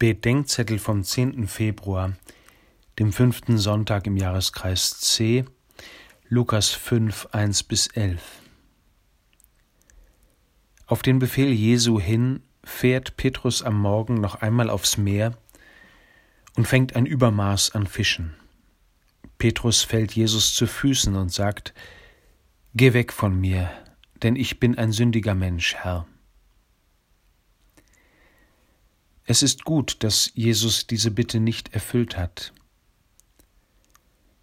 Bedenkzettel vom 10. Februar, dem fünften Sonntag im Jahreskreis C, Lukas 5, 1 bis 11. Auf den Befehl Jesu hin fährt Petrus am Morgen noch einmal aufs Meer und fängt ein Übermaß an Fischen. Petrus fällt Jesus zu Füßen und sagt, Geh weg von mir, denn ich bin ein sündiger Mensch, Herr. Es ist gut, dass Jesus diese Bitte nicht erfüllt hat.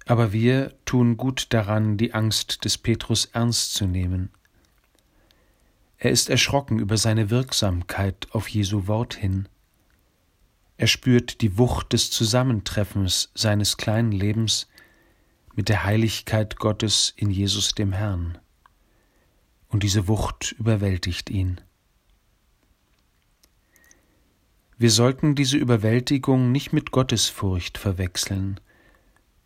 Aber wir tun gut daran, die Angst des Petrus ernst zu nehmen. Er ist erschrocken über seine Wirksamkeit auf Jesu Wort hin. Er spürt die Wucht des Zusammentreffens seines kleinen Lebens mit der Heiligkeit Gottes in Jesus dem Herrn. Und diese Wucht überwältigt ihn. Wir sollten diese Überwältigung nicht mit Gottesfurcht verwechseln.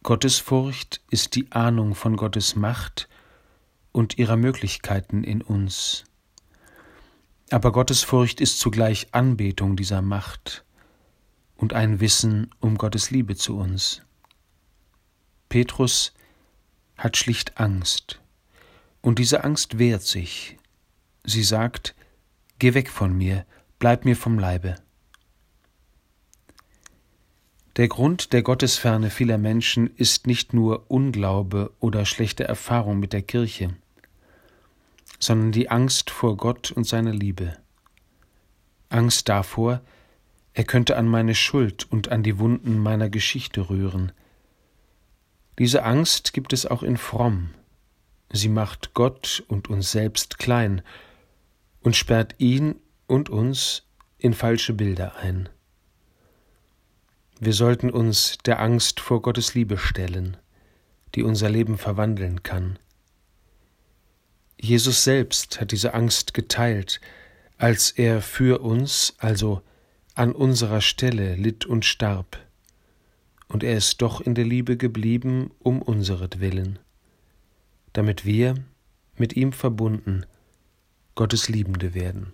Gottesfurcht ist die Ahnung von Gottes Macht und ihrer Möglichkeiten in uns. Aber Gottesfurcht ist zugleich Anbetung dieser Macht und ein Wissen um Gottes Liebe zu uns. Petrus hat schlicht Angst, und diese Angst wehrt sich. Sie sagt, Geh weg von mir, bleib mir vom Leibe. Der Grund der Gottesferne vieler Menschen ist nicht nur Unglaube oder schlechte Erfahrung mit der Kirche, sondern die Angst vor Gott und seiner Liebe. Angst davor, er könnte an meine Schuld und an die Wunden meiner Geschichte rühren. Diese Angst gibt es auch in Fromm. Sie macht Gott und uns selbst klein und sperrt ihn und uns in falsche Bilder ein. Wir sollten uns der Angst vor Gottes Liebe stellen, die unser Leben verwandeln kann. Jesus selbst hat diese Angst geteilt, als er für uns, also an unserer Stelle, litt und starb, und er ist doch in der Liebe geblieben um unseretwillen, damit wir, mit ihm verbunden, Gottes Liebende werden.